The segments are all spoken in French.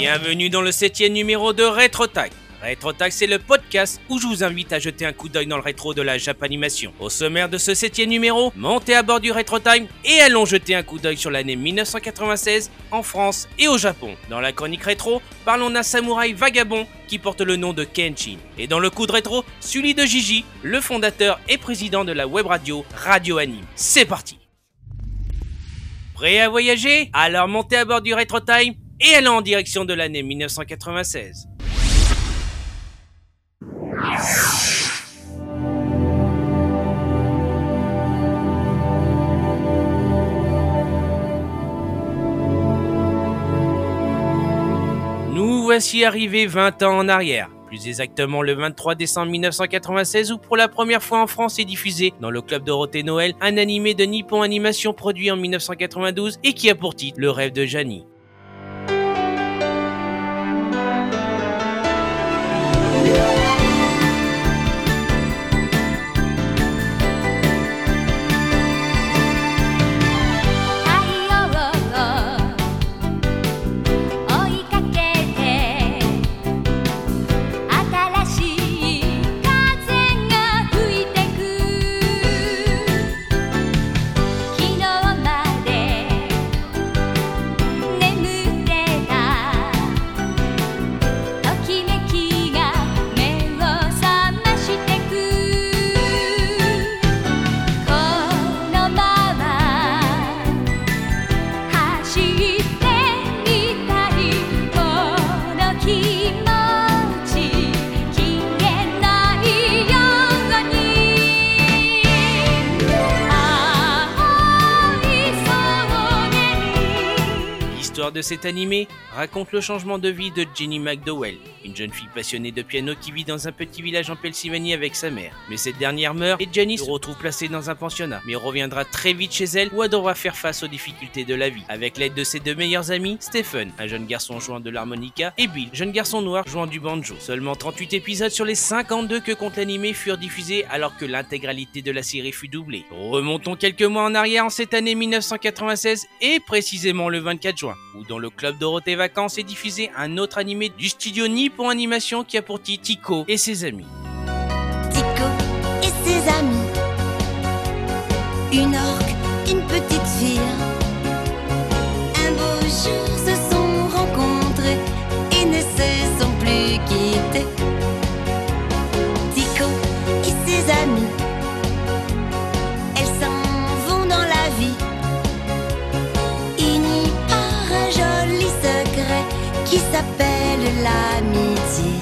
Bienvenue dans le septième numéro de RetroTag. RetroTag, c'est le podcast où je vous invite à jeter un coup d'œil dans le rétro de la Japanimation. Au sommaire de ce septième numéro, montez à bord du RetroTime et allons jeter un coup d'œil sur l'année 1996 en France et au Japon. Dans la chronique rétro, parlons d'un samouraï vagabond qui porte le nom de Kenshin. Et dans le coup de rétro, celui de Gigi, le fondateur et président de la web radio Radio Anime. C'est parti Prêt à voyager? Alors montez à bord du RetroTime et allons en direction de l'année 1996. Nous voici arrivés 20 ans en arrière. Plus exactement le 23 décembre 1996 où pour la première fois en France est diffusé dans le Club Dorothée Noël un animé de Nippon Animation produit en 1992 et qui a pour titre Le rêve de Janie. De cet animé raconte le changement de vie de Jenny McDowell, une jeune fille passionnée de piano qui vit dans un petit village en Pennsylvanie avec sa mère. Mais cette dernière meurt et Jenny se retrouve placée dans un pensionnat, mais reviendra très vite chez elle où elle devra faire face aux difficultés de la vie, avec l'aide de ses deux meilleurs amis, Stephen, un jeune garçon jouant de l'harmonica, et Bill, jeune garçon noir jouant du banjo. Seulement 38 épisodes sur les 52 que compte l'animé furent diffusés alors que l'intégralité de la série fut doublée. Remontons quelques mois en arrière en cette année 1996 et précisément le 24 juin où dans le club Dorothée est diffusé un autre animé du studio Nippon Animation qui a pour titre Tico et ses amis. Tico et ses amis. Une orque, une petite fille. L'amitié.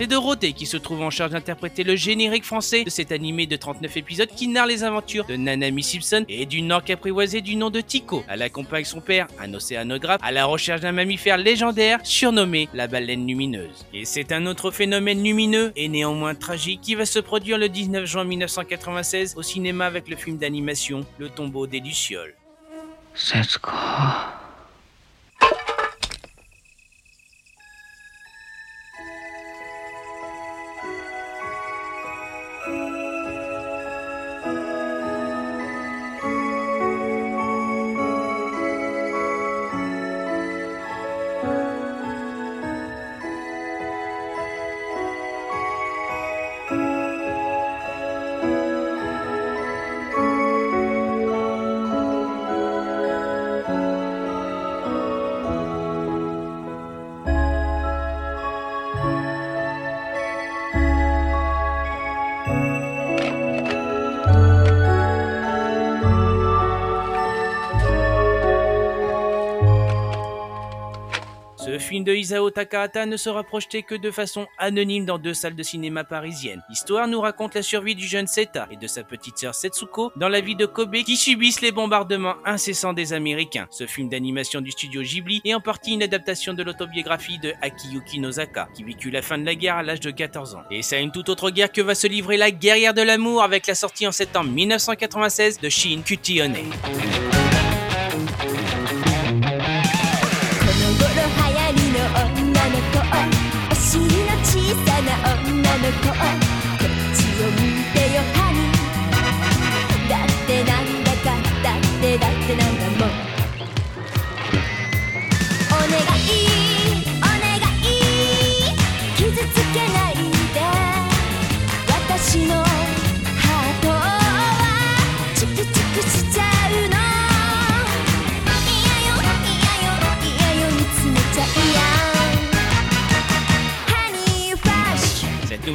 C'est Dorothée qui se trouve en charge d'interpréter le générique français de cet animé de 39 épisodes qui narre les aventures de Nanami Simpson et d'une orque apprivoisée du nom de Tico. Elle accompagne son père, un océanographe, à la recherche d'un mammifère légendaire surnommé la baleine lumineuse. Et c'est un autre phénomène lumineux et néanmoins tragique qui va se produire le 19 juin 1996 au cinéma avec le film d'animation Le tombeau des Lucioles. Setsuko. Ce de Isao Takahata ne sera projeté que de façon anonyme dans deux salles de cinéma parisiennes. L'histoire nous raconte la survie du jeune Seta et de sa petite sœur Setsuko dans la vie de Kobe qui subissent les bombardements incessants des Américains. Ce film d'animation du studio Ghibli est en partie une adaptation de l'autobiographie de Akiyuki Nozaka qui vécut la fin de la guerre à l'âge de 14 ans. Et c'est à une toute autre guerre que va se livrer la guerrière de l'amour avec la sortie en septembre 1996 de Shin Kutione. Monaco.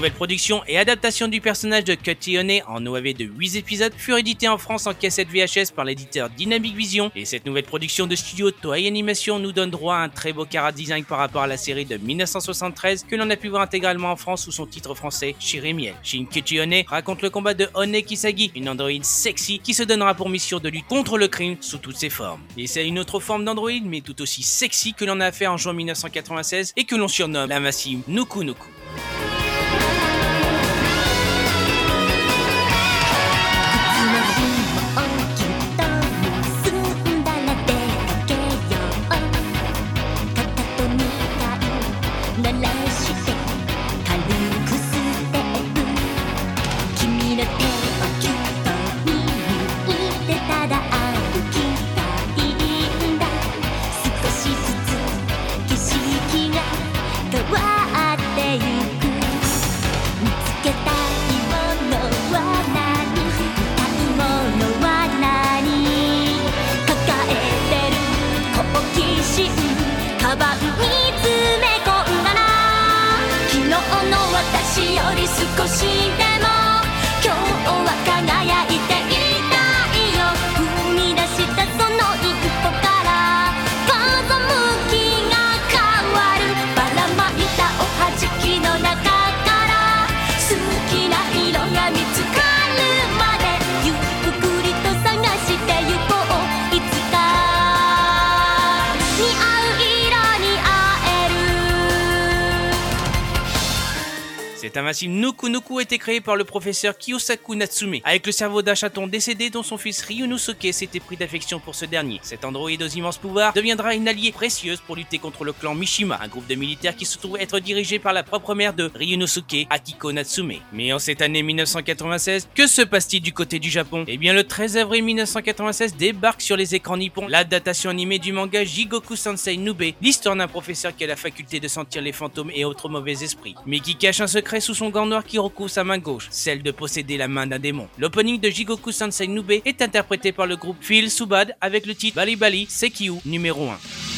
Nouvelle production et adaptation du personnage de Cutty en OAV de 8 épisodes furent édités en France en cassette VHS par l'éditeur Dynamic Vision et cette nouvelle production de studio Toei Animation nous donne droit à un très beau cara design par rapport à la série de 1973 que l'on a pu voir intégralement en France sous son titre français Shirimiel. Shin Honey raconte le combat de Honey Kisagi, une androïde sexy qui se donnera pour mission de lutte contre le crime sous toutes ses formes. Et c'est une autre forme d'androïde mais tout aussi sexy que l'on a fait en juin 1996 et que l'on surnomme la massive Nuku Nuku. Un massif Nuku Nuku a été créé par le professeur Kiyosaku Natsume, avec le cerveau d'un chaton décédé dont son fils Ryunosuke s'était pris d'affection pour ce dernier. Cet androïde aux immenses pouvoirs deviendra une alliée précieuse pour lutter contre le clan Mishima, un groupe de militaires qui se trouve être dirigé par la propre mère de Ryunosuke, Akiko Natsume. Mais en cette année 1996, que se passe-t-il du côté du Japon? Eh bien le 13 avril 1996 débarque sur les écrans nippons l'adaptation animée du manga Jigoku Sensei Nube, l'histoire d'un professeur qui a la faculté de sentir les fantômes et autres mauvais esprits, mais qui cache un secret? Sous son gant noir qui recouvre sa main gauche, celle de posséder la main d'un démon. L'opening de Jigoku Sensei Nube est interprété par le groupe Phil Subad avec le titre Bali Bali Sekyu numéro 1.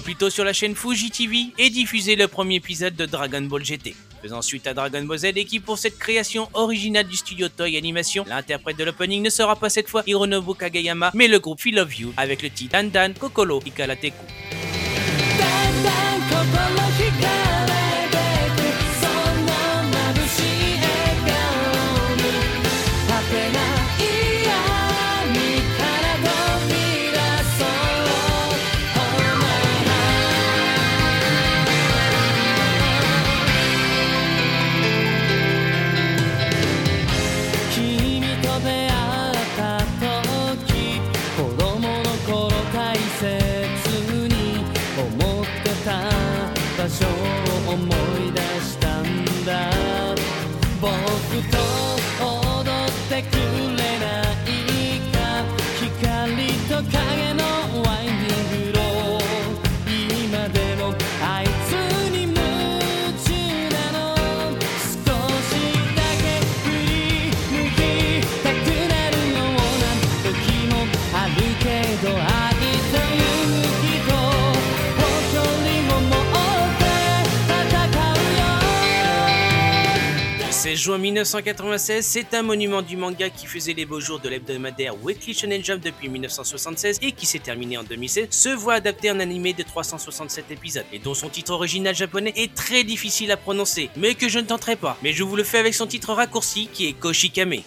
plus tôt sur la chaîne Fuji TV est diffusé le premier épisode de Dragon Ball GT. Faisant suite à Dragon Ball Z et qui pour cette création originale du studio Toy Animation, l'interprète de l'opening ne sera pas cette fois Hironobu Kageyama, mais le groupe Feel of You avec le titre Dan Dan Kokoro ってた場所を思い出したんだ。僕と16 juin 1996, c'est un monument du manga qui faisait les beaux jours de l'hebdomadaire Weekly Shonen Jump depuis 1976 et qui s'est terminé en 2016, se voit adapté en animé de 367 épisodes et dont son titre original japonais est très difficile à prononcer, mais que je ne tenterai pas. Mais je vous le fais avec son titre raccourci qui est Koshikame.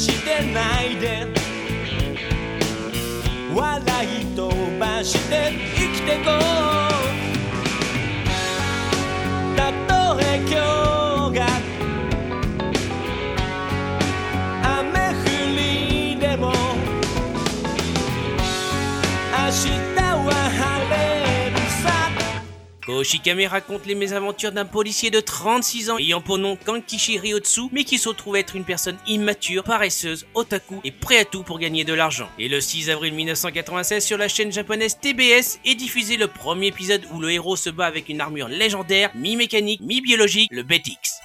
してないで。笑い飛ばして生きてこう。たとえ今日 Koshikame raconte les mésaventures d'un policier de 36 ans ayant pour nom Kankishi Ryotsu, mais qui se retrouve être une personne immature, paresseuse, otaku et prêt à tout pour gagner de l'argent. Et le 6 avril 1996 sur la chaîne japonaise TBS est diffusé le premier épisode où le héros se bat avec une armure légendaire, mi-mécanique, mi-biologique, le Betix.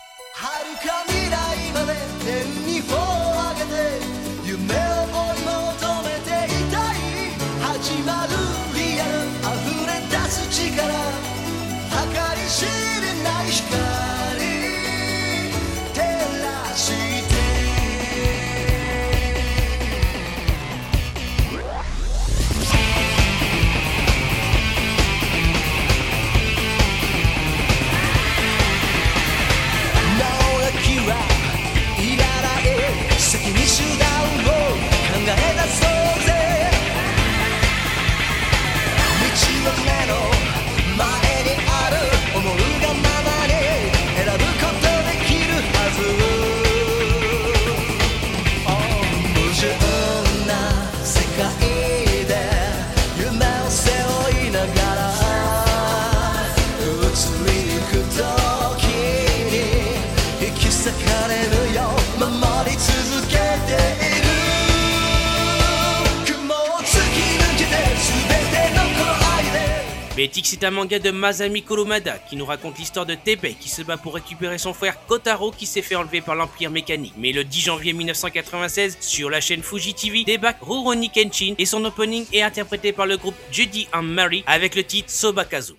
で Betix est un manga de Masami Kurumada qui nous raconte l'histoire de Tebe qui se bat pour récupérer son frère Kotaro qui s'est fait enlever par l'Empire mécanique. Mais le 10 janvier 1996, sur la chaîne Fuji TV, débarque Rurouni Kenshin et son opening est interprété par le groupe Judy and Mary avec le titre Sobakazu.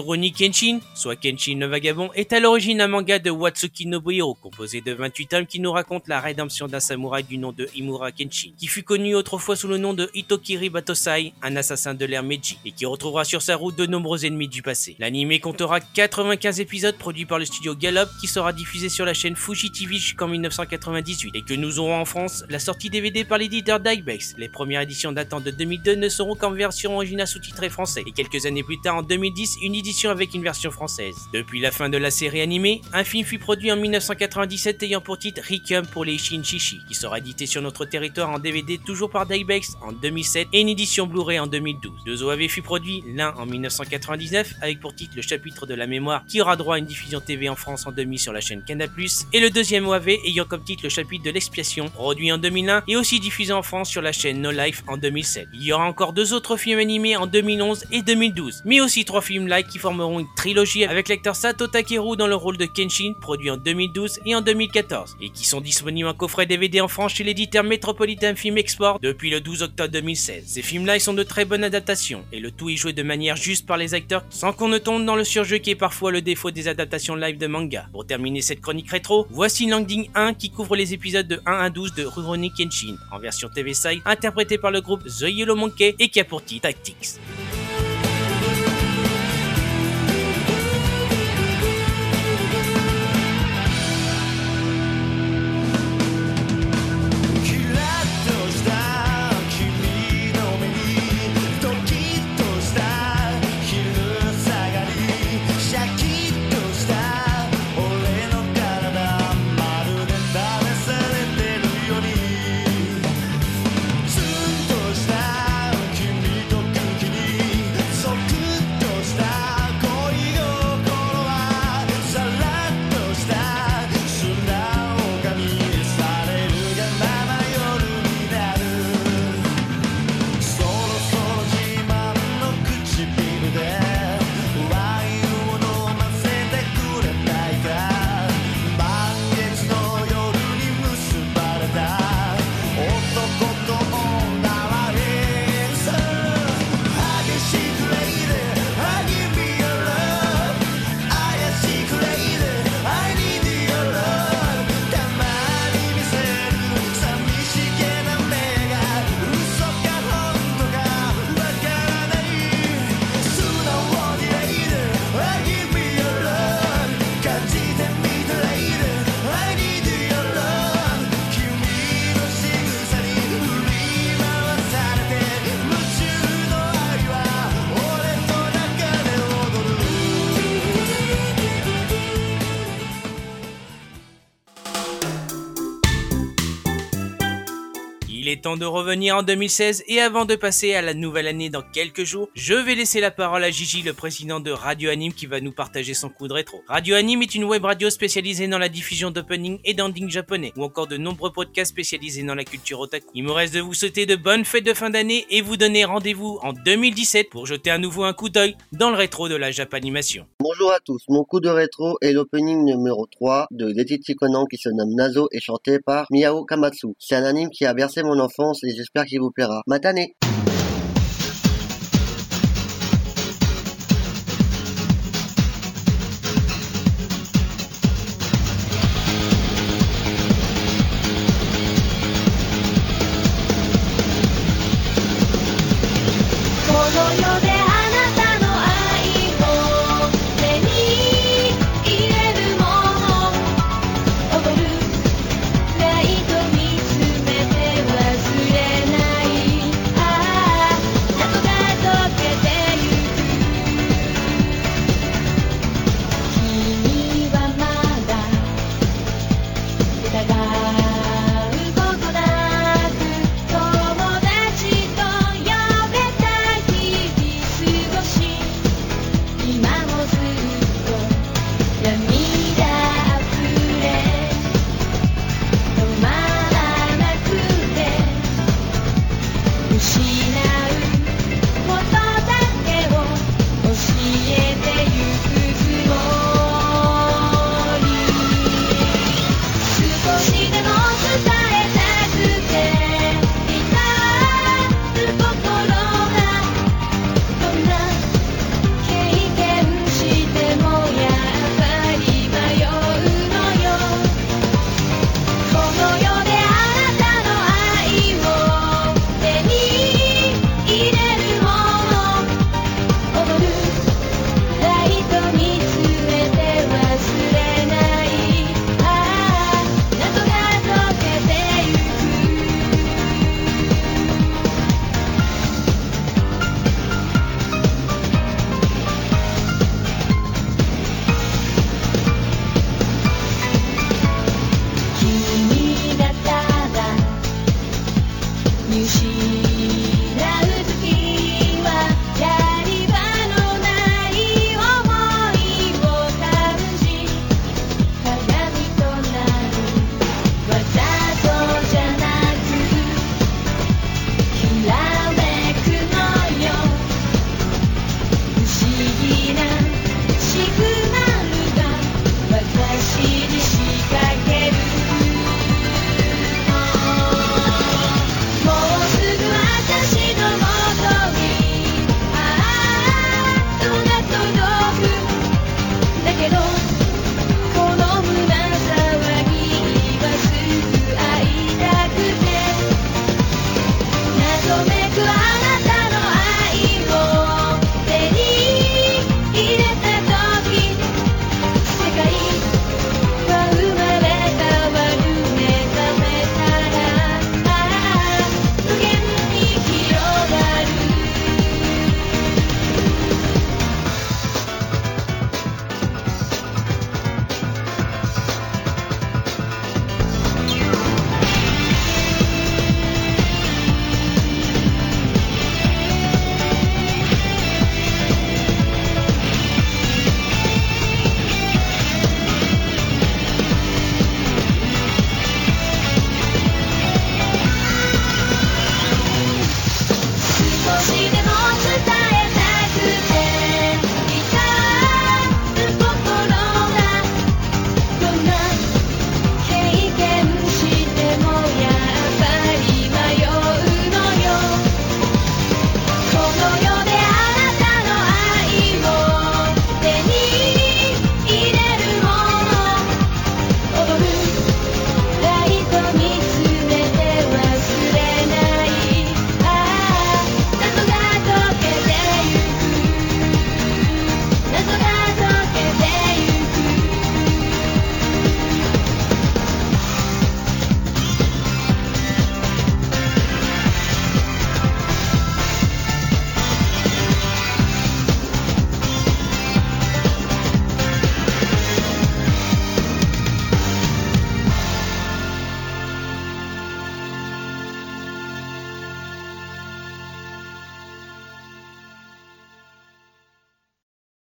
Rurouni Kenshin, soit Kenshin le Vagabond, est à l'origine un manga de Watsuki Nobuhiro, composé de 28 tomes qui nous raconte la rédemption d'un samouraï du nom de Imura Kenshin, qui fut connu autrefois sous le nom de Hitokiri Batosai, un assassin de l'ère Meiji, et qui retrouvera sur sa route de nombreux ennemis du passé. L'anime comptera 95 épisodes produits par le studio Gallop, qui sera diffusé sur la chaîne Fuji TV jusqu'en 1998, et que nous aurons en France la sortie DVD par l'éditeur Dybex. Les premières éditions datant de 2002 ne seront qu'en version originale sous-titrée français, et quelques années plus tard, en 2010, une édition avec une version française. Depuis la fin de la série animée, un film fut produit en 1997 ayant pour titre Requiem pour les Shinshishi, qui sera édité sur notre territoire en DVD toujours par Dybex en 2007 et une édition Blu-ray en 2012. Deux OAV fut produit, l'un en 1999 avec pour titre le chapitre de la mémoire qui aura droit à une diffusion TV en France en demi sur la chaîne Canal+, et le deuxième OAV ayant comme titre le chapitre de l'expiation, produit en 2001 et aussi diffusé en France sur la chaîne No Life en 2007. Il y aura encore deux autres films animés en 2011 et 2012, mais aussi trois films live qui formeront une trilogie avec l'acteur Sato Takeru dans le rôle de Kenshin, produit en 2012 et en 2014, et qui sont disponibles en coffret DVD en France chez l'éditeur Metropolitan Film Export depuis le 12 octobre 2016. Ces films-là sont de très bonnes adaptations, et le tout est joué de manière juste par les acteurs, sans qu'on ne tombe dans le surjeu qui est parfois le défaut des adaptations live de manga. Pour terminer cette chronique rétro, voici Landing 1 qui couvre les épisodes de 1 à 12 de Rurouni Kenshin, en version TV Side, interprété par le groupe The Yellow Monkey et qui a pour titre Tactics. Est temps de revenir en 2016 et avant de passer à la nouvelle année dans quelques jours, je vais laisser la parole à Gigi, le président de Radio Anime, qui va nous partager son coup de rétro. Radio Anime est une web radio spécialisée dans la diffusion d'opening et d'ending japonais, ou encore de nombreux podcasts spécialisés dans la culture otaku. Il me reste de vous souhaiter de bonnes fêtes de fin d'année et vous donner rendez-vous en 2017 pour jeter à nouveau un coup d'œil dans le rétro de la Japanimation. Bonjour à tous, mon coup de rétro est l'opening numéro 3 de Letitia Conan qui se nomme Nazo et chanté par Miyao Kamatsu. C'est un anime qui a bercé mon enfance et j'espère qu'il vous plaira. Matane